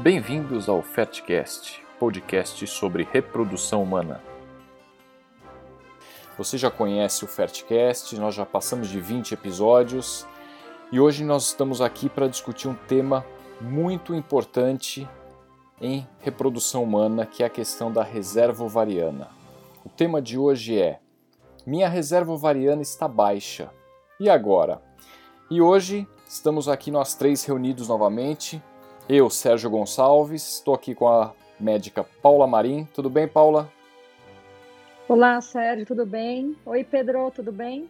Bem-vindos ao Fertcast, podcast sobre reprodução humana. Você já conhece o Fertcast, nós já passamos de 20 episódios e hoje nós estamos aqui para discutir um tema muito importante em reprodução humana, que é a questão da reserva ovariana. O tema de hoje é: Minha reserva ovariana está baixa. E agora? E hoje estamos aqui nós três reunidos novamente. Eu, Sérgio Gonçalves, estou aqui com a médica Paula Marim. Tudo bem, Paula? Olá, Sérgio, tudo bem? Oi, Pedro, tudo bem?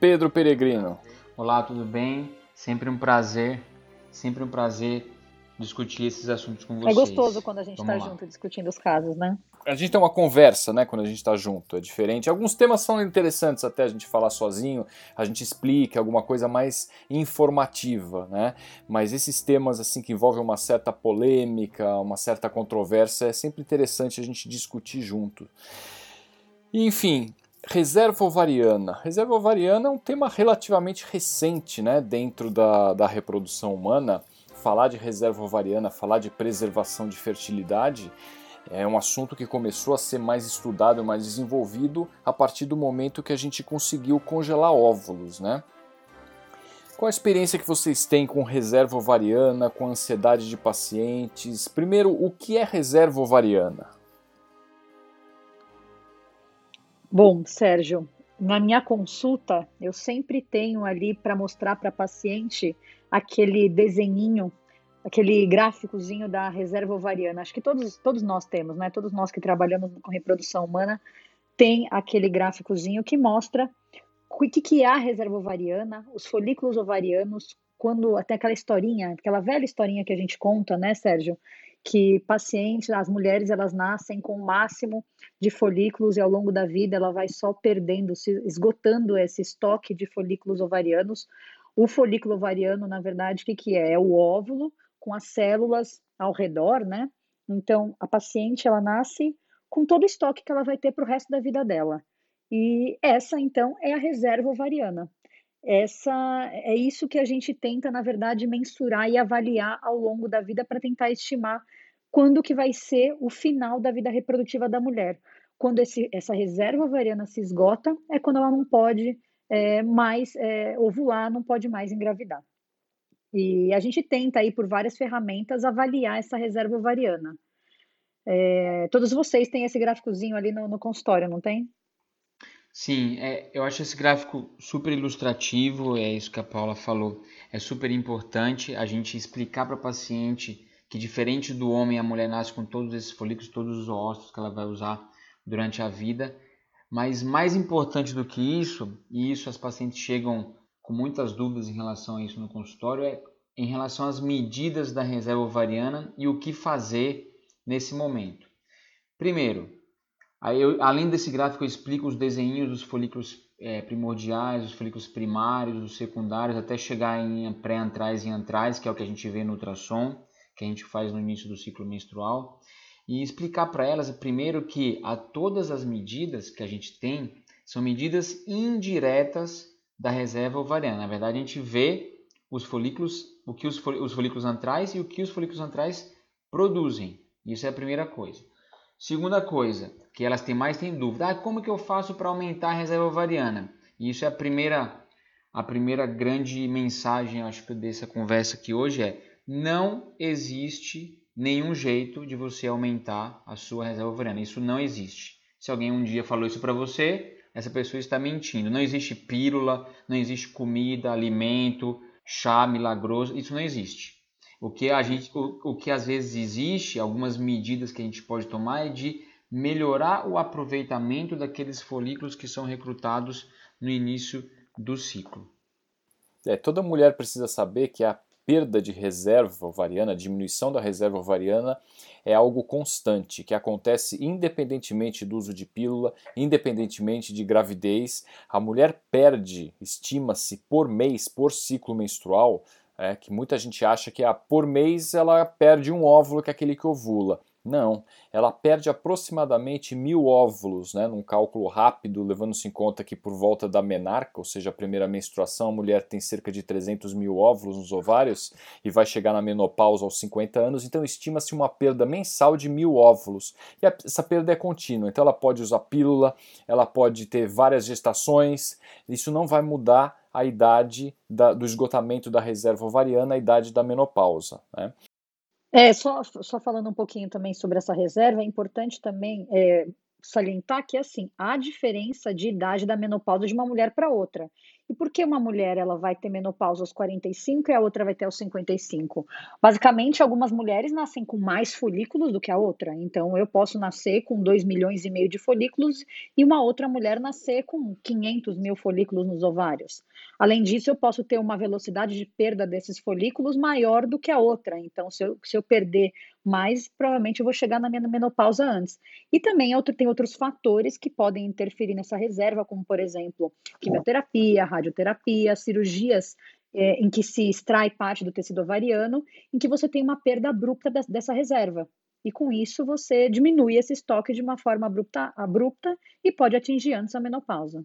Pedro Peregrino. Olá, tudo bem? Sempre um prazer, sempre um prazer discutir esses assuntos com é vocês. É gostoso quando a gente está junto discutindo os casos, né? A gente tem uma conversa, né, quando a gente está junto, é diferente. Alguns temas são interessantes até a gente falar sozinho, a gente explica alguma coisa mais informativa, né? Mas esses temas assim que envolvem uma certa polêmica, uma certa controvérsia, é sempre interessante a gente discutir junto. Enfim, reserva ovariana. Reserva ovariana é um tema relativamente recente, né, dentro da, da reprodução humana falar de reserva ovariana, falar de preservação de fertilidade, é um assunto que começou a ser mais estudado, mais desenvolvido a partir do momento que a gente conseguiu congelar óvulos, né? Qual a experiência que vocês têm com reserva ovariana, com ansiedade de pacientes? Primeiro, o que é reserva ovariana? Bom, Sérgio, na minha consulta, eu sempre tenho ali para mostrar para paciente aquele desenhinho, aquele gráficozinho da reserva ovariana. Acho que todos, todos nós temos, né? Todos nós que trabalhamos com reprodução humana tem aquele gráficozinho que mostra o que, que é a reserva ovariana, os folículos ovarianos, quando até aquela historinha, aquela velha historinha que a gente conta, né, Sérgio? Que pacientes, as mulheres, elas nascem com o máximo de folículos e ao longo da vida ela vai só perdendo, se esgotando esse estoque de folículos ovarianos o folículo ovariano, na verdade, o que, que é? É o óvulo com as células ao redor, né? Então, a paciente, ela nasce com todo o estoque que ela vai ter para o resto da vida dela. E essa, então, é a reserva ovariana. Essa é isso que a gente tenta, na verdade, mensurar e avaliar ao longo da vida para tentar estimar quando que vai ser o final da vida reprodutiva da mulher. Quando esse, essa reserva ovariana se esgota, é quando ela não pode é, mais é, ovular, não pode mais engravidar. E a gente tenta aí por várias ferramentas avaliar essa reserva ovariana. É, todos vocês têm esse gráficozinho ali no, no consultório, não tem? Sim, é, eu acho esse gráfico super ilustrativo, é isso que a Paula falou. É super importante a gente explicar para a paciente que, diferente do homem, a mulher nasce com todos esses folículos, todos os ossos que ela vai usar durante a vida, mas mais importante do que isso, e isso as pacientes chegam com muitas dúvidas em relação a isso no consultório, é em relação às medidas da reserva ovariana e o que fazer nesse momento. Primeiro, eu, além desse gráfico, eu explico os desenhos dos folículos é, primordiais, os folículos primários, os secundários, até chegar em pré-antrais e antrais, que é o que a gente vê no ultrassom, que a gente faz no início do ciclo menstrual e explicar para elas primeiro que a todas as medidas que a gente tem são medidas indiretas da reserva ovariana. Na verdade, a gente vê os folículos, o que os, os folículos antrais e o que os folículos antrais produzem. Isso é a primeira coisa. Segunda coisa, que elas têm mais têm dúvida, ah, como que eu faço para aumentar a reserva ovariana? E isso é a primeira a primeira grande mensagem, acho que dessa conversa aqui hoje é: não existe nenhum jeito de você aumentar a sua reserva ovariana. Isso não existe. Se alguém um dia falou isso para você, essa pessoa está mentindo. Não existe pílula, não existe comida, alimento, chá milagroso, isso não existe. O que a gente, o, o que às vezes existe, algumas medidas que a gente pode tomar é de melhorar o aproveitamento daqueles folículos que são recrutados no início do ciclo. É, toda mulher precisa saber que a perda de reserva ovariana, diminuição da reserva ovariana, é algo constante, que acontece independentemente do uso de pílula, independentemente de gravidez. A mulher perde, estima-se, por mês, por ciclo menstrual, é, que muita gente acha que ah, por mês ela perde um óvulo, que é aquele que ovula. Não, ela perde aproximadamente mil óvulos, né, num cálculo rápido, levando-se em conta que por volta da menarca, ou seja, a primeira menstruação, a mulher tem cerca de 300 mil óvulos nos ovários e vai chegar na menopausa aos 50 anos, então estima-se uma perda mensal de mil óvulos. E essa perda é contínua, então ela pode usar pílula, ela pode ter várias gestações, isso não vai mudar a idade da, do esgotamento da reserva ovariana, a idade da menopausa. Né? É, só, só falando um pouquinho também sobre essa reserva, é importante também é, salientar que assim há diferença de idade da menopausa de uma mulher para outra. E por que uma mulher ela vai ter menopausa aos 45 e a outra vai ter aos 55? Basicamente, algumas mulheres nascem com mais folículos do que a outra. Então, eu posso nascer com 2 milhões e meio de folículos e uma outra mulher nascer com 500 mil folículos nos ovários. Além disso, eu posso ter uma velocidade de perda desses folículos maior do que a outra. Então, se eu, se eu perder mais, provavelmente eu vou chegar na minha menopausa antes. E também outro, tem outros fatores que podem interferir nessa reserva, como, por exemplo, quimioterapia, radioterapia, cirurgias é, em que se extrai parte do tecido ovariano, em que você tem uma perda abrupta dessa reserva. E com isso você diminui esse estoque de uma forma abrupta, abrupta e pode atingir antes a menopausa.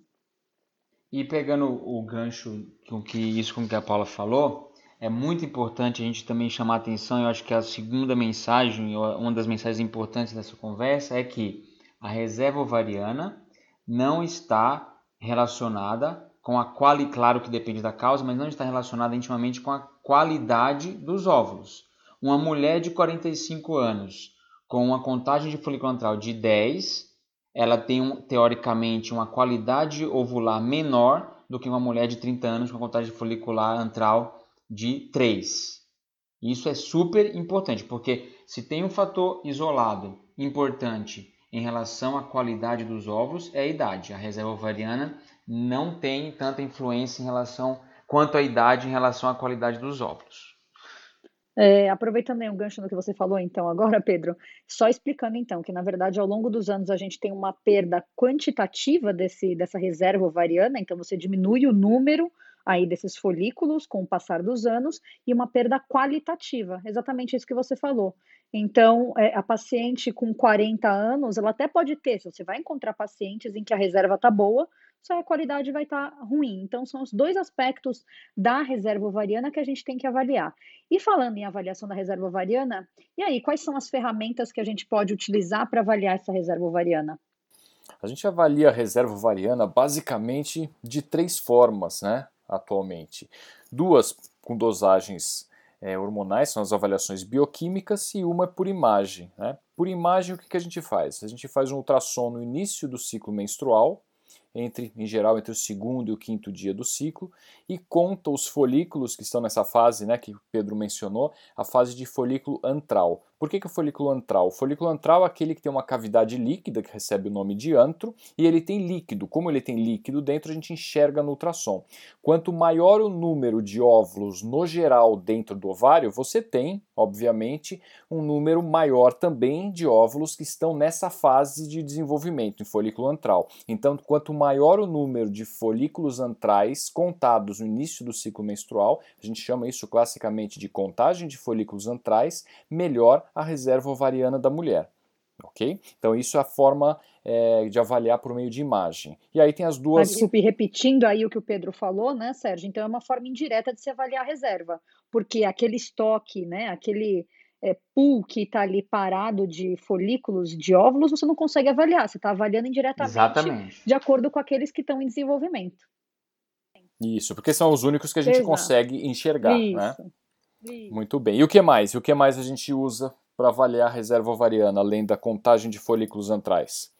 E pegando o gancho com que isso com que a Paula falou, é muito importante a gente também chamar atenção, eu acho que a segunda mensagem, uma das mensagens importantes dessa conversa é que a reserva ovariana não está relacionada com a quali, claro que depende da causa, mas não está relacionada intimamente com a qualidade dos óvulos. Uma mulher de 45 anos com uma contagem de folículo antral de 10, ela tem teoricamente uma qualidade ovular menor do que uma mulher de 30 anos com contagem folicular antral de 3. Isso é super importante, porque se tem um fator isolado importante em relação à qualidade dos óvulos, é a idade. A reserva ovariana não tem tanta influência em relação quanto a idade em relação à qualidade dos óvulos. É, aproveitando aí um gancho no que você falou, então, agora, Pedro, só explicando então que, na verdade, ao longo dos anos a gente tem uma perda quantitativa desse, dessa reserva ovariana, então você diminui o número aí desses folículos com o passar dos anos e uma perda qualitativa, exatamente isso que você falou. Então, é, a paciente com 40 anos, ela até pode ter, se você vai encontrar pacientes em que a reserva está boa, só a qualidade vai estar tá ruim. Então, são os dois aspectos da reserva ovariana que a gente tem que avaliar. E falando em avaliação da reserva ovariana, e aí, quais são as ferramentas que a gente pode utilizar para avaliar essa reserva ovariana? A gente avalia a reserva ovariana basicamente de três formas, né? Atualmente. Duas com dosagens é, hormonais, são as avaliações bioquímicas, e uma é por imagem. Né? Por imagem, o que, que a gente faz? A gente faz um ultrassom no início do ciclo menstrual, entre, em geral, entre o segundo e o quinto dia do ciclo, e conta os folículos que estão nessa fase, né, que o Pedro mencionou, a fase de folículo antral. Por que, que o folículo antral? O folículo antral é aquele que tem uma cavidade líquida, que recebe o nome de antro, e ele tem líquido. Como ele tem líquido dentro, a gente enxerga no ultrassom. Quanto maior o número de óvulos no geral dentro do ovário, você tem, obviamente, um número maior também de óvulos que estão nessa fase de desenvolvimento, em folículo antral. Então, quanto maior o número de folículos antrais contados no início do ciclo menstrual, a gente chama isso classicamente de contagem de folículos antrais, melhor a reserva ovariana da mulher. Ok? Então, isso é a forma é, de avaliar por meio de imagem. E aí tem as duas. Desculpe, repetindo aí o que o Pedro falou, né, Sérgio? Então, é uma forma indireta de se avaliar a reserva, porque aquele estoque, né, aquele é, pool que está ali parado de folículos, de óvulos, você não consegue avaliar, você está avaliando indiretamente Exatamente. de acordo com aqueles que estão em desenvolvimento. Isso, porque são os únicos que a gente Exato. consegue enxergar, Isso. né? Isso. Muito bem. E o que mais? E o que mais a gente usa para avaliar a reserva ovariana, além da contagem de folículos antrais?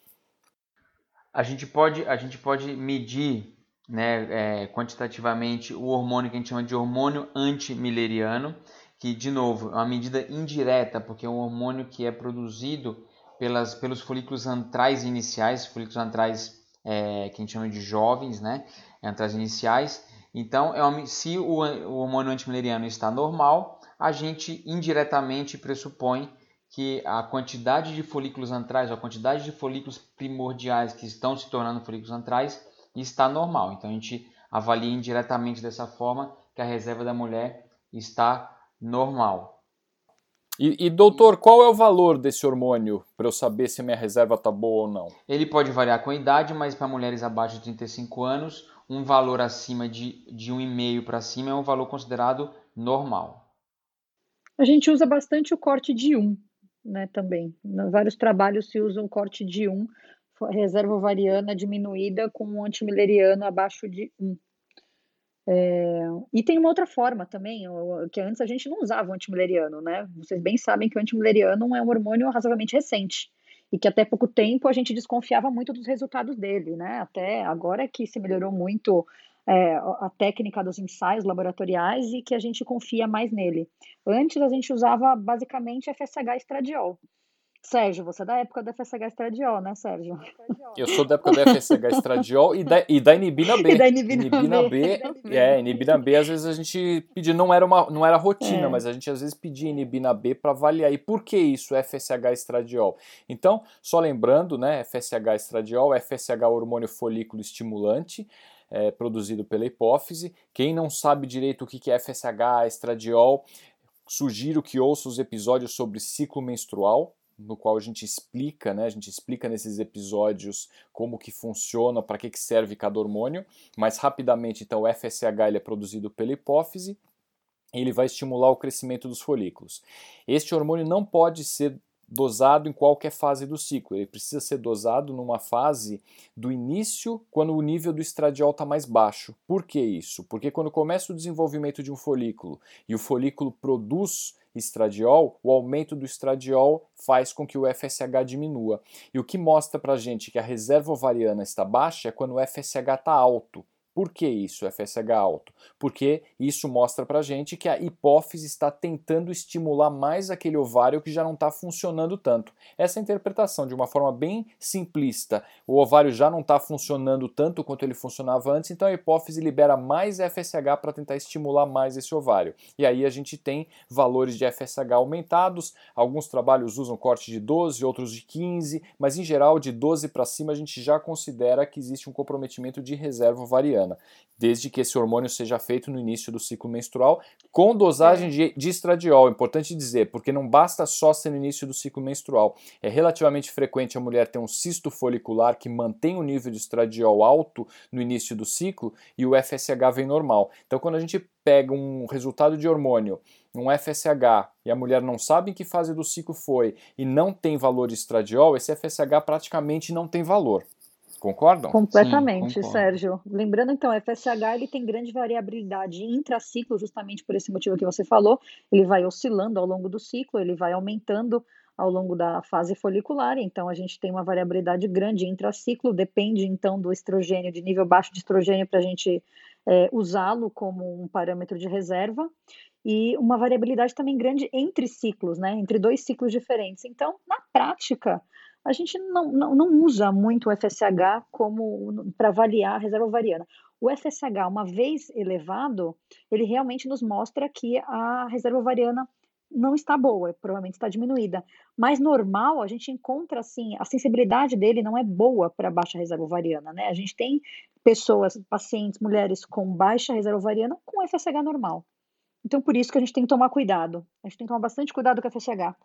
A gente pode, a gente pode medir né, é, quantitativamente o hormônio que a gente chama de hormônio antimileriano, que, de novo, é uma medida indireta, porque é um hormônio que é produzido pelas, pelos folículos antrais iniciais, folículos antrais é, que a gente chama de jovens, né, antrais iniciais. Então, é uma, se o, o hormônio antimileriano está normal, a gente indiretamente pressupõe que a quantidade de folículos antrais, a quantidade de folículos primordiais que estão se tornando folículos antrais está normal. Então a gente avalia indiretamente dessa forma que a reserva da mulher está normal. E, e, doutor, qual é o valor desse hormônio para eu saber se minha reserva está boa ou não? Ele pode variar com a idade, mas para mulheres abaixo de 35 anos, um valor acima de, de 1,5 para cima é um valor considerado normal. A gente usa bastante o corte de 1, né, também. Vários trabalhos se usa um corte de 1, reserva ovariana diminuída com um antimileriano abaixo de 1. É, e tem uma outra forma também, que antes a gente não usava o antimileriano, né? Vocês bem sabem que o antimileriano é um hormônio razoavelmente recente e que até pouco tempo a gente desconfiava muito dos resultados dele, né? Até agora que se melhorou muito é, a técnica dos ensaios laboratoriais e que a gente confia mais nele. Antes a gente usava basicamente FSH estradiol. Sérgio, você é da época da FSH estradiol, né, Sérgio? Eu sou da época da FSH estradiol e da, e da inibina B. E da inibina, inibina B. B é, inibina B, às vezes a gente pedia, não era, uma, não era rotina, é. mas a gente às vezes pedia inibina B para avaliar. E por que isso, FSH estradiol? Então, só lembrando, né, FSH estradiol, FSH hormônio folículo estimulante, é, produzido pela hipófise. Quem não sabe direito o que é FSH estradiol, sugiro que ouça os episódios sobre ciclo menstrual, no qual a gente explica, né, a gente explica nesses episódios como que funciona, para que, que serve cada hormônio, mas rapidamente, então, o FSH ele é produzido pela hipófise, ele vai estimular o crescimento dos folículos. Este hormônio não pode ser dosado em qualquer fase do ciclo. Ele precisa ser dosado numa fase do início, quando o nível do estradiol está mais baixo. Por que isso? Porque quando começa o desenvolvimento de um folículo e o folículo produz estradiol, o aumento do estradiol faz com que o FSH diminua. E o que mostra para gente que a reserva ovariana está baixa é quando o FSH está alto. Por que isso, FSH alto? Porque isso mostra pra gente que a hipófise está tentando estimular mais aquele ovário que já não está funcionando tanto. Essa é interpretação, de uma forma bem simplista, o ovário já não está funcionando tanto quanto ele funcionava antes, então a hipófise libera mais FSH para tentar estimular mais esse ovário. E aí a gente tem valores de FSH aumentados, alguns trabalhos usam corte de 12, outros de 15, mas em geral de 12 para cima a gente já considera que existe um comprometimento de reserva ovariana desde que esse hormônio seja feito no início do ciclo menstrual, com dosagem de, de estradiol. Importante dizer, porque não basta só ser no início do ciclo menstrual. É relativamente frequente a mulher ter um cisto folicular que mantém o nível de estradiol alto no início do ciclo e o FSH vem normal. Então, quando a gente pega um resultado de hormônio, um FSH, e a mulher não sabe em que fase do ciclo foi e não tem valor de estradiol, esse FSH praticamente não tem valor. Concordam? Completamente, Sim, Sérgio. Lembrando então, o FSH ele tem grande variabilidade intraciclo, justamente por esse motivo que você falou. Ele vai oscilando ao longo do ciclo, ele vai aumentando ao longo da fase folicular, então a gente tem uma variabilidade grande intraciclo, depende então do estrogênio, de nível baixo de estrogênio para a gente é, usá-lo como um parâmetro de reserva, e uma variabilidade também grande entre ciclos, né, entre dois ciclos diferentes. Então, na prática, a gente não, não, não usa muito o FSH como para avaliar a reserva ovariana. O FSH, uma vez elevado, ele realmente nos mostra que a reserva ovariana não está boa, provavelmente está diminuída. Mas normal, a gente encontra assim, a sensibilidade dele não é boa para baixa reserva ovariana, né? A gente tem pessoas, pacientes, mulheres com baixa reserva ovariana com FSH normal. Então, por isso que a gente tem que tomar cuidado. A gente tem que tomar bastante cuidado com o FSH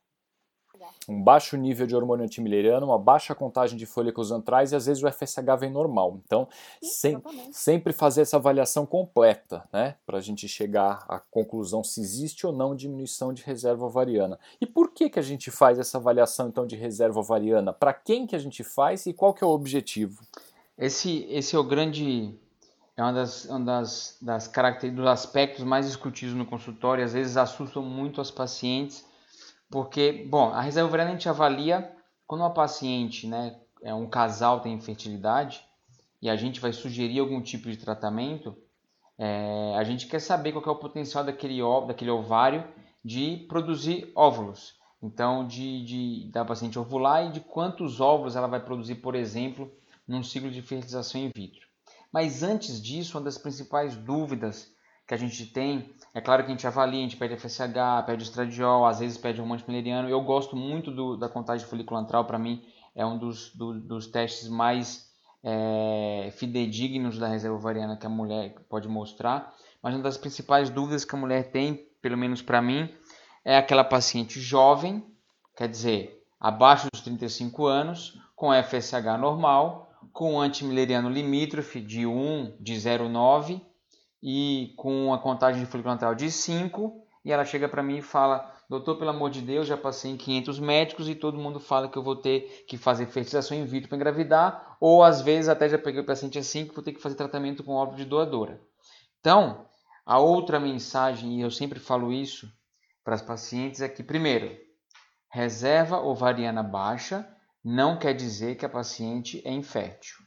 um baixo nível de hormônio antimileriano, uma baixa contagem de folículos antrais e às vezes o FSH vem normal. Então, sem, sempre fazer essa avaliação completa, né, para a gente chegar à conclusão se existe ou não diminuição de reserva ovariana. E por que que a gente faz essa avaliação então de reserva ovariana? Para quem que a gente faz e qual que é o objetivo? Esse, esse é o grande é uma das, uma das, das características, dos aspectos mais discutidos no consultório, às vezes assustam muito as pacientes porque, bom, a reserva ovariana a gente avalia quando uma paciente, né, é um casal tem infertilidade e a gente vai sugerir algum tipo de tratamento, é, a gente quer saber qual é o potencial daquele, daquele ovário de produzir óvulos. Então, de, de, da paciente ovular e de quantos óvulos ela vai produzir, por exemplo, num ciclo de fertilização in vitro. Mas antes disso, uma das principais dúvidas que a gente tem. É claro que a gente avalia, a gente pede FSH, pede estradiol, às vezes pede hormônio pileriano. Eu gosto muito do, da contagem folicular antral, para mim é um dos, do, dos testes mais é, fidedignos da reserva ovariana que a mulher pode mostrar. Mas uma das principais dúvidas que a mulher tem, pelo menos para mim, é aquela paciente jovem, quer dizer, abaixo dos 35 anos, com FSH normal, com antimileriano limítrofe de 1, de 0,9 e com a contagem de folículo antral de 5, e ela chega para mim e fala: Doutor, pelo amor de Deus, já passei em 500 médicos e todo mundo fala que eu vou ter que fazer fertilização in vitro para engravidar, ou às vezes até já peguei o paciente assim que vou ter que fazer tratamento com óvulo de doadora. Então, a outra mensagem, e eu sempre falo isso para as pacientes, é que, primeiro, reserva ovariana baixa não quer dizer que a paciente é infértil.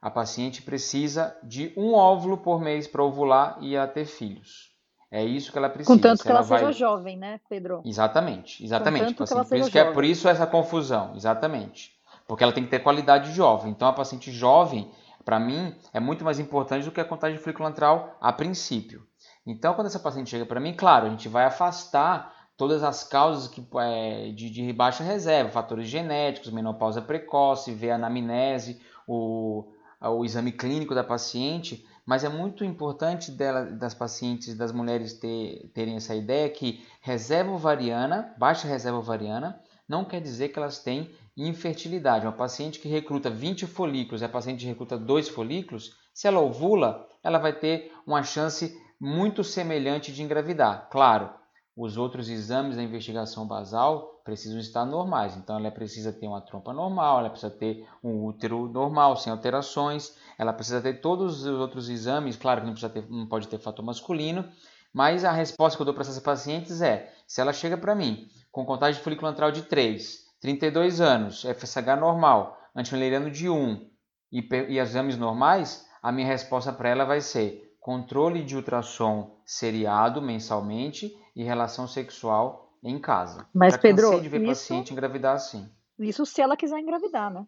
A paciente precisa de um óvulo por mês para ovular e a ter filhos. É isso que ela precisa. Contanto que ela, ela vai... seja jovem, né, Pedro? Exatamente, exatamente. Tipo assim, por isso que é por isso essa confusão, exatamente. Porque ela tem que ter qualidade jovem. Então a paciente jovem, para mim, é muito mais importante do que a contagem folículo a princípio. Então, quando essa paciente chega para mim, claro, a gente vai afastar todas as causas que, é, de, de baixa reserva, fatores genéticos, menopausa precoce, ver a anamnese, o, o exame clínico da paciente, mas é muito importante dela, das pacientes, das mulheres ter, terem essa ideia que reserva ovariana, baixa reserva ovariana, não quer dizer que elas têm infertilidade. Uma paciente que recruta 20 folículos e a paciente recruta 2 folículos, se ela ovula, ela vai ter uma chance muito semelhante de engravidar. Claro, os outros exames da investigação basal precisam estar normais. Então, ela precisa ter uma trompa normal, ela precisa ter um útero normal, sem alterações, ela precisa ter todos os outros exames. Claro que não, precisa ter, não pode ter fator masculino, mas a resposta que eu dou para essas pacientes é: se ela chega para mim com contagem de folículo antral de 3, 32 anos, FSH normal, antimileriano de 1 e, e exames normais, a minha resposta para ela vai ser controle de ultrassom seriado mensalmente e relação sexual em casa. Mas, Já Pedro, de ver isso, paciente engravidar assim. Isso se ela quiser engravidar, né?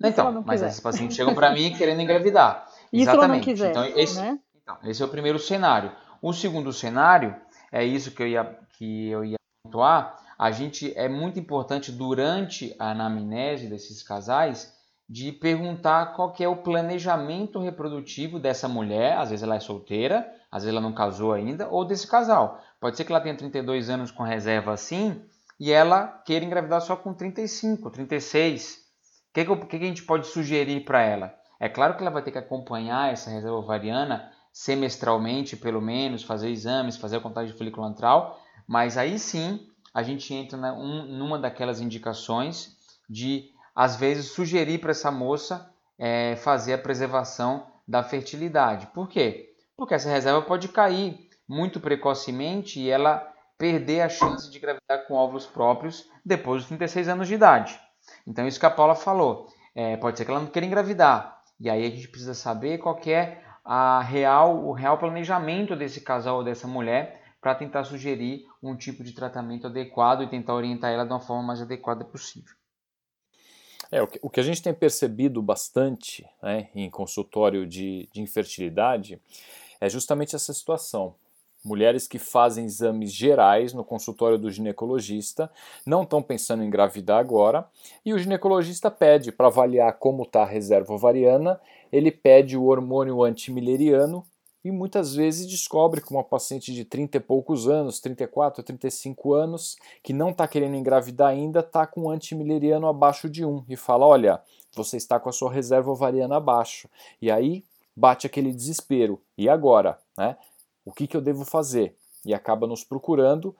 então, mas esses pacientes chegam para mim querendo engravidar. Isso Exatamente. Quiser, então, esse, né? então, esse é o primeiro cenário. O segundo cenário, é isso que eu ia, que eu ia pontuar, a gente é muito importante durante a anamnese desses casais de perguntar qual que é o planejamento reprodutivo dessa mulher, às vezes ela é solteira, às vezes ela não casou ainda, ou desse casal. Pode ser que ela tenha 32 anos com reserva assim e ela queira engravidar só com 35, 36. O que, que, que a gente pode sugerir para ela? É claro que ela vai ter que acompanhar essa reserva ovariana semestralmente, pelo menos, fazer exames, fazer a contagem de folículo antral, mas aí sim a gente entra na, um, numa daquelas indicações de às vezes sugerir para essa moça é, fazer a preservação da fertilidade. Por quê? Porque essa reserva pode cair muito precocemente e ela perder a chance de engravidar com óvulos próprios depois dos 36 anos de idade. Então, isso que a Paula falou. É, pode ser que ela não queira engravidar. E aí a gente precisa saber qual é a real, o real planejamento desse casal ou dessa mulher para tentar sugerir um tipo de tratamento adequado e tentar orientar ela de uma forma mais adequada possível. É, o que, a gente tem percebido bastante né, em consultório de, de infertilidade é justamente essa situação. Mulheres que fazem exames gerais no consultório do ginecologista, não estão pensando em engravidar agora, e o ginecologista pede para avaliar como está a reserva ovariana, ele pede o hormônio antimileriano e muitas vezes descobre que uma paciente de 30 e poucos anos, 34, 35 anos, que não está querendo engravidar ainda, está com um antimileriano abaixo de 1 e fala: Olha, você está com a sua reserva ovariana abaixo. E aí bate aquele desespero. E agora? Né? O que, que eu devo fazer? E acaba nos procurando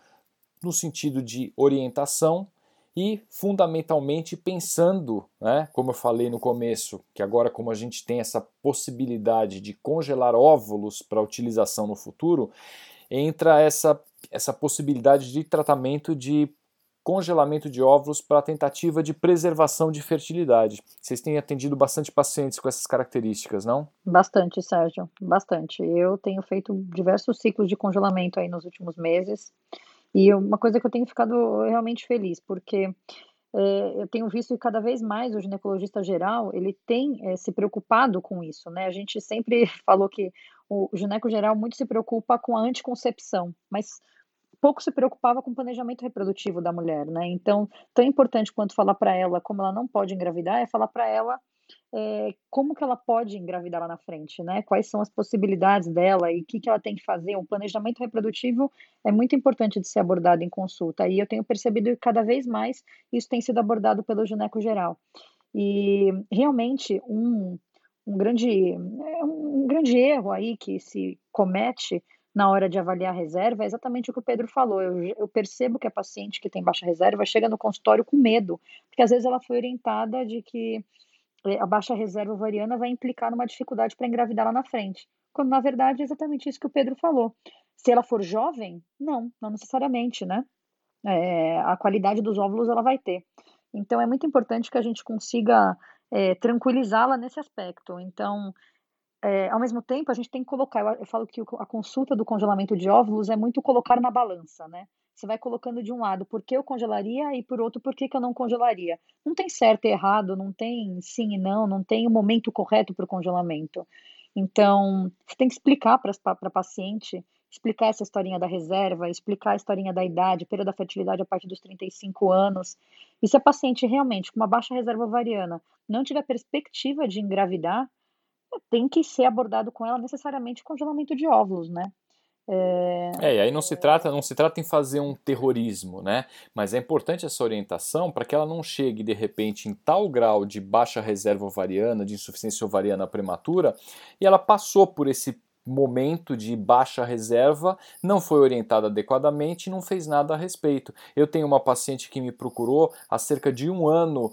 no sentido de orientação e fundamentalmente pensando, né, como eu falei no começo, que agora como a gente tem essa possibilidade de congelar óvulos para utilização no futuro, entra essa, essa possibilidade de tratamento de congelamento de óvulos para tentativa de preservação de fertilidade. Vocês têm atendido bastante pacientes com essas características, não? Bastante, Sérgio, bastante. Eu tenho feito diversos ciclos de congelamento aí nos últimos meses. E uma coisa que eu tenho ficado realmente feliz, porque é, eu tenho visto que cada vez mais o ginecologista geral ele tem é, se preocupado com isso, né? A gente sempre falou que o gineco geral muito se preocupa com a anticoncepção, mas pouco se preocupava com o planejamento reprodutivo da mulher, né? Então, tão importante quanto falar para ela como ela não pode engravidar é falar para ela é, como que ela pode engravidar lá na frente, né? Quais são as possibilidades dela e o que, que ela tem que fazer. O planejamento reprodutivo é muito importante de ser abordado em consulta e eu tenho percebido que cada vez mais isso tem sido abordado pelo gineco geral. E realmente um, um, grande, é um grande erro aí que se comete na hora de avaliar a reserva é exatamente o que o Pedro falou. Eu, eu, percebo que a paciente que tem baixa reserva chega no consultório com medo, porque às vezes ela foi orientada de que é, a baixa reserva ovariana vai implicar numa dificuldade para engravidar lá na frente. Quando na verdade é exatamente isso que o Pedro falou. Se ela for jovem, não, não necessariamente, né? É, a qualidade dos óvulos ela vai ter. Então é muito importante que a gente consiga é, tranquilizá-la nesse aspecto. Então, é, ao mesmo tempo, a gente tem que colocar. Eu, eu falo que a consulta do congelamento de óvulos é muito colocar na balança, né? Você vai colocando de um lado por que eu congelaria e por outro por que, que eu não congelaria. Não tem certo e errado, não tem sim e não, não tem o momento correto para o congelamento. Então, você tem que explicar para a paciente, explicar essa historinha da reserva, explicar a historinha da idade, perda da fertilidade a partir dos 35 anos. E se a paciente realmente com uma baixa reserva ovariana não tiver perspectiva de engravidar, tem que ser abordado com ela necessariamente congelamento de óvulos, né? É... é, e aí não se trata, não se trata em fazer um terrorismo, né? Mas é importante essa orientação para que ela não chegue de repente em tal grau de baixa reserva ovariana, de insuficiência ovariana prematura, e ela passou por esse momento de baixa reserva, não foi orientada adequadamente e não fez nada a respeito. Eu tenho uma paciente que me procurou há cerca de um ano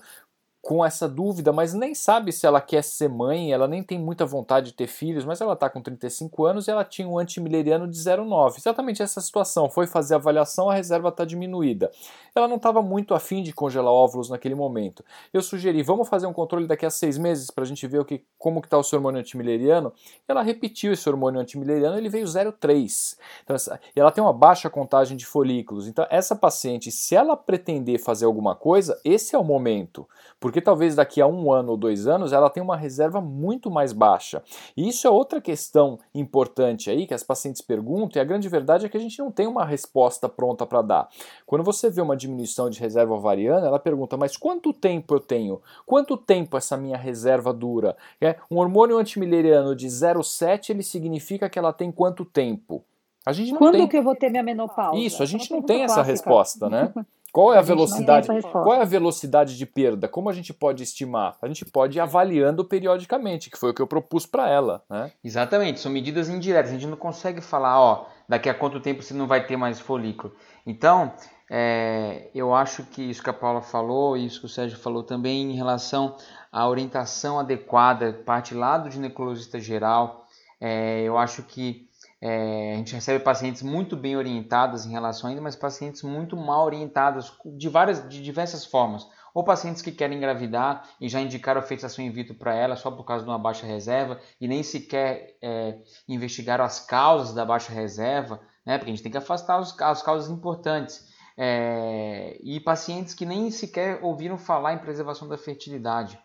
com essa dúvida, mas nem sabe se ela quer ser mãe, ela nem tem muita vontade de ter filhos, mas ela está com 35 anos e ela tinha um antimileriano de 0,9. Exatamente essa situação. Foi fazer a avaliação, a reserva está diminuída. Ela não estava muito afim de congelar óvulos naquele momento. Eu sugeri, vamos fazer um controle daqui a seis meses para a gente ver o que, como está o seu hormônio antimileriano. Ela repetiu esse hormônio antimileriano, ele veio 0,3. Então, ela tem uma baixa contagem de folículos. Então, essa paciente, se ela pretender fazer alguma coisa, esse é o momento. Porque porque talvez daqui a um ano ou dois anos ela tenha uma reserva muito mais baixa. E isso é outra questão importante aí que as pacientes perguntam, e a grande verdade é que a gente não tem uma resposta pronta para dar. Quando você vê uma diminuição de reserva ovariana, ela pergunta: mas quanto tempo eu tenho? Quanto tempo essa minha reserva dura? É, um hormônio antimileriano de 0,7 ele significa que ela tem quanto tempo? A gente não Quando tem... que eu vou ter minha menopausa? Isso, a gente não tem essa resposta, né? Qual é a, a velocidade? Qual é a velocidade de perda? Como a gente pode estimar? A gente pode ir avaliando periodicamente, que foi o que eu propus para ela, né? Exatamente, são medidas indiretas. A gente não consegue falar, ó, daqui a quanto tempo você não vai ter mais folículo. Então, é, eu acho que isso que a Paula falou e isso que o Sérgio falou também em relação à orientação adequada, parte lá do ginecologista geral, é, eu acho que é, a gente recebe pacientes muito bem orientadas em relação a ainda, mas pacientes muito mal orientadas de várias, de diversas formas. Ou pacientes que querem engravidar e já indicaram a fixação in vitro para ela só por causa de uma baixa reserva e nem sequer é, investigaram as causas da baixa reserva, né? Porque a gente tem que afastar os, as causas importantes. É, e pacientes que nem sequer ouviram falar em preservação da fertilidade.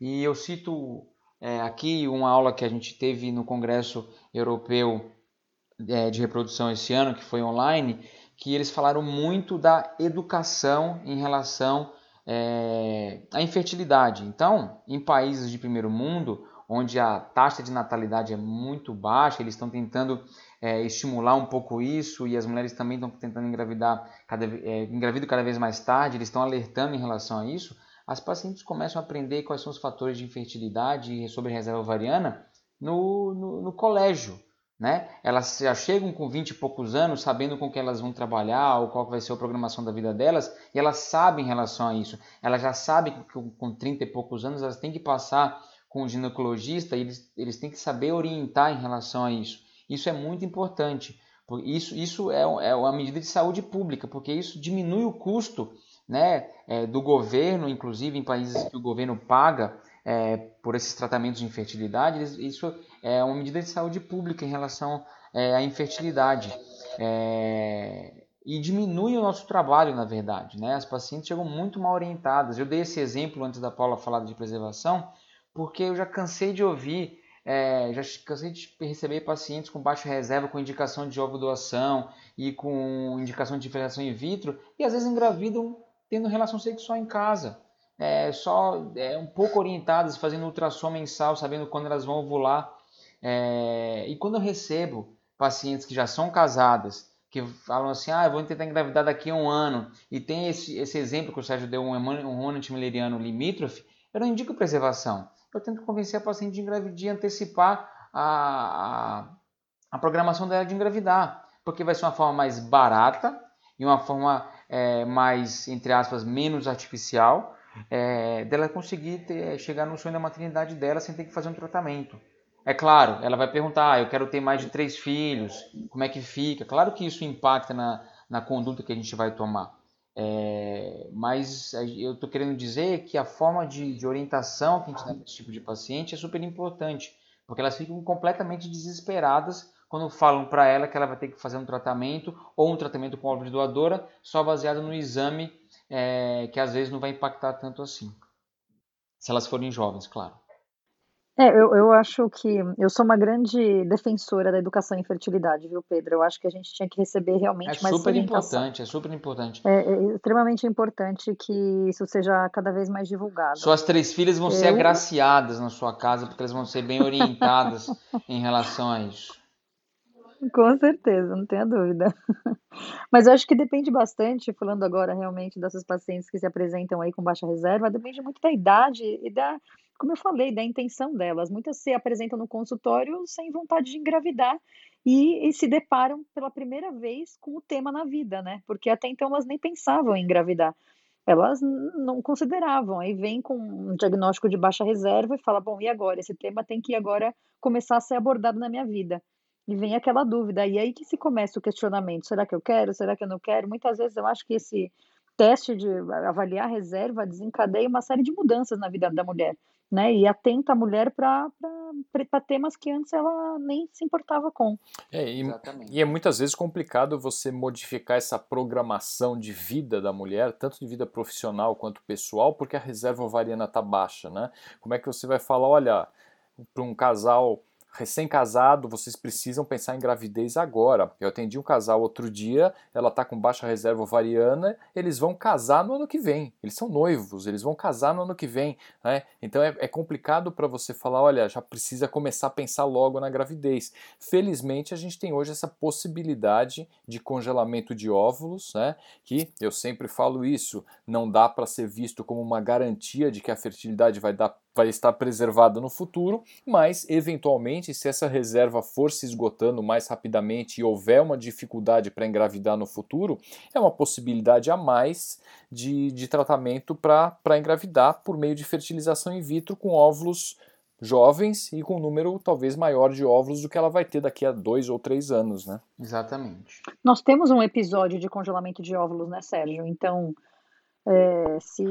E eu cito é, aqui uma aula que a gente teve no Congresso Europeu é, de reprodução esse ano, que foi online, que eles falaram muito da educação em relação é, à infertilidade. Então, em países de primeiro mundo, onde a taxa de natalidade é muito baixa, eles estão tentando é, estimular um pouco isso e as mulheres também estão tentando engravidar cada, é, engravidam cada vez mais tarde, eles estão alertando em relação a isso. As pacientes começam a aprender quais são os fatores de infertilidade sobre reserva ovariana no, no, no colégio. Né? Elas já chegam com 20 e poucos anos sabendo com que elas vão trabalhar ou qual vai ser a programação da vida delas e elas sabem em relação a isso. Elas já sabem que com 30 e poucos anos elas têm que passar com o ginecologista e eles, eles têm que saber orientar em relação a isso. Isso é muito importante. Isso, isso é, é uma medida de saúde pública, porque isso diminui o custo né, é, do governo, inclusive em países que o governo paga é, por esses tratamentos de infertilidade, isso é uma medida de saúde pública em relação é, à infertilidade. É, e diminui o nosso trabalho, na verdade. Né? As pacientes chegam muito mal orientadas. Eu dei esse exemplo antes da Paula falar de preservação, porque eu já cansei de ouvir, é, já cansei de receber pacientes com baixa reserva, com indicação de ovo doação e com indicação de diferenciação in vitro, e às vezes engravidam tendo relação sexual em casa. É, só é, um pouco orientadas, fazendo ultrassom mensal, sabendo quando elas vão ovular. É, e quando eu recebo pacientes que já são casadas, que falam assim, ah, eu vou tentar engravidar daqui a um ano, e tem esse, esse exemplo que o Sérgio deu, um hormônio antimileriano limítrofe, eu não indico preservação. Eu tento convencer a paciente de engravidar, antecipar a, a, a programação dela de engravidar, porque vai ser uma forma mais barata e uma forma é, mais, entre aspas, menos artificial, é, dela conseguir ter, chegar no sonho da maternidade dela sem ter que fazer um tratamento. É claro, ela vai perguntar, ah, eu quero ter mais de três filhos, como é que fica? Claro que isso impacta na, na conduta que a gente vai tomar. É, mas eu estou querendo dizer que a forma de, de orientação que a gente dá para esse tipo de paciente é super importante, porque elas ficam completamente desesperadas quando falam para ela que ela vai ter que fazer um tratamento ou um tratamento com de doadora só baseado no exame é, que às vezes não vai impactar tanto assim. Se elas forem jovens, claro. É, eu, eu acho que eu sou uma grande defensora da educação em fertilidade, viu, Pedro? Eu acho que a gente tinha que receber realmente é mais super importante, é super importante. É, é, extremamente importante que isso seja cada vez mais divulgado. Suas três filhas vão eu... ser agraciadas na sua casa, porque elas vão ser bem orientadas em relação a isso. Com certeza, não tenha dúvida. Mas eu acho que depende bastante, falando agora realmente dessas pacientes que se apresentam aí com baixa reserva, depende muito da idade e da como eu falei, da intenção delas. Muitas se apresentam no consultório sem vontade de engravidar e, e, se deparam pela primeira vez com o tema na vida, né? Porque até então elas nem pensavam em engravidar. Elas não consideravam. Aí vem com um diagnóstico de baixa reserva e fala: bom, e agora? Esse tema tem que agora começar a ser abordado na minha vida. E vem aquela dúvida. E aí que se começa o questionamento: será que eu quero? Será que eu não quero? Muitas vezes eu acho que esse teste de avaliar a reserva desencadeia uma série de mudanças na vida da mulher né? E atenta a mulher para temas que antes ela nem se importava com. É, e, e, é muitas vezes complicado você modificar essa programação de vida da mulher, tanto de vida profissional quanto pessoal, porque a reserva ovariana está baixa, né? Como é que você vai falar, olha, para um casal recém-casado, vocês precisam pensar em gravidez agora. Eu atendi um casal outro dia, ela está com baixa reserva ovariana, eles vão casar no ano que vem. Eles são noivos, eles vão casar no ano que vem. Né? Então é, é complicado para você falar, olha, já precisa começar a pensar logo na gravidez. Felizmente a gente tem hoje essa possibilidade de congelamento de óvulos, né? que eu sempre falo isso, não dá para ser visto como uma garantia de que a fertilidade vai dar vai estar preservada no futuro, mas eventualmente, se essa reserva for se esgotando mais rapidamente e houver uma dificuldade para engravidar no futuro, é uma possibilidade a mais de, de tratamento para engravidar por meio de fertilização in vitro com óvulos jovens e com um número talvez maior de óvulos do que ela vai ter daqui a dois ou três anos, né? Exatamente. Nós temos um episódio de congelamento de óvulos, né, Sérgio? Então, é, se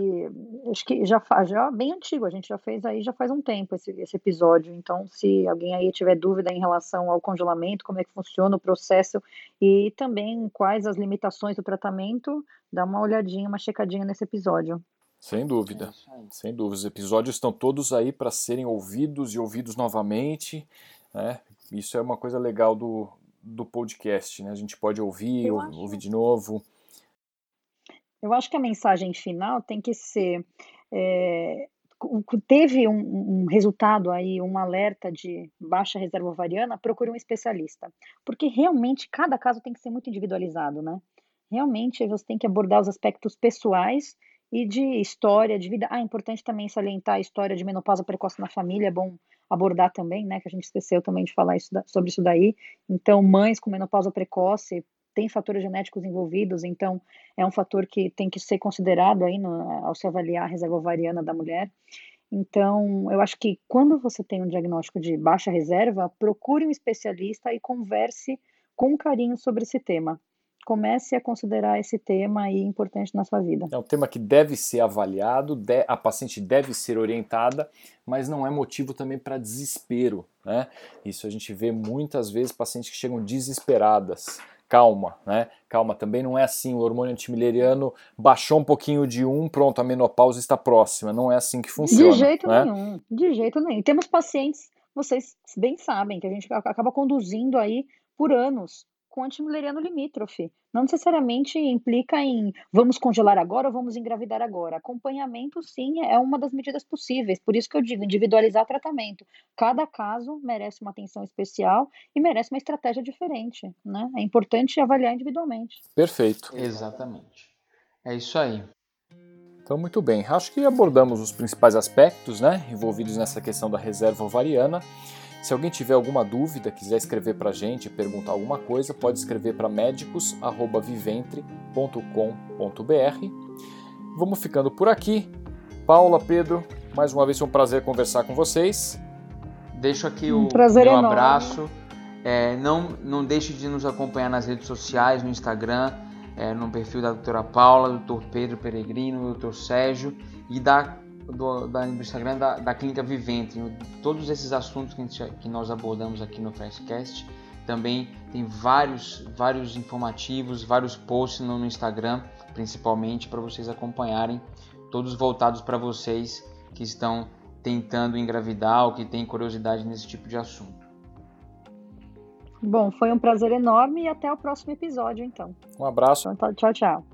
acho que já faz já bem antigo a gente já fez aí já faz um tempo esse, esse episódio então se alguém aí tiver dúvida em relação ao congelamento como é que funciona o processo e também quais as limitações do tratamento dá uma olhadinha uma checadinha nesse episódio. Sem dúvida é sem dúvida. Os episódios estão todos aí para serem ouvidos e ouvidos novamente né? isso é uma coisa legal do, do podcast né? A gente pode ouvir ouvir de novo eu acho que a mensagem final tem que ser. É, teve um, um, resultado aí, um alerta de baixa reserva ovariana, procure um especialista. Porque realmente cada caso tem que ser muito individualizado, né? Realmente você tem que abordar os aspectos pessoais e de história, de vida. Ah, é importante também salientar a história de menopausa precoce na família, é bom abordar também, né? Que a gente esqueceu também de falar isso, sobre isso daí. Então, mães com menopausa precoce tem fatores genéticos envolvidos, então é um fator que tem que ser considerado aí no, ao se avaliar a reserva ovariana da mulher. Então, eu acho que quando você tem um diagnóstico de baixa reserva, procure um especialista e converse com carinho sobre esse tema. Comece a considerar esse tema aí importante na sua vida. É um tema que deve ser avaliado, a paciente deve ser orientada, mas não é motivo também para desespero. Né? Isso a gente vê muitas vezes pacientes que chegam desesperadas calma, né? Calma, também não é assim. O hormônio antimileriano baixou um pouquinho de um, pronto, a menopausa está próxima. Não é assim que funciona. De jeito né? nenhum, de jeito nenhum. Temos pacientes, vocês bem sabem, que a gente acaba conduzindo aí por anos com antimileriano limítrofe. Não necessariamente implica em vamos congelar agora ou vamos engravidar agora. Acompanhamento, sim, é uma das medidas possíveis. Por isso que eu digo, individualizar tratamento. Cada caso merece uma atenção especial e merece uma estratégia diferente. Né? É importante avaliar individualmente. Perfeito. Exatamente. É isso aí. Então, muito bem. Acho que abordamos os principais aspectos né, envolvidos nessa questão da reserva ovariana. Se alguém tiver alguma dúvida, quiser escrever para a gente, perguntar alguma coisa, pode escrever para médicos@viventre.com.br. Vamos ficando por aqui. Paula, Pedro, mais uma vez foi um prazer conversar com vocês. Deixo aqui um o meu enorme. abraço. É, não, não deixe de nos acompanhar nas redes sociais, no Instagram, é, no perfil da doutora Paula, doutor Pedro Peregrino, doutor Sérgio e da do, da, do Instagram da, da Clínica Vivente. Todos esses assuntos que, gente, que nós abordamos aqui no Freshcast. Também tem vários, vários informativos, vários posts no, no Instagram, principalmente para vocês acompanharem, todos voltados para vocês que estão tentando engravidar ou que têm curiosidade nesse tipo de assunto. Bom, foi um prazer enorme e até o próximo episódio, então. Um abraço. Então, tchau, tchau.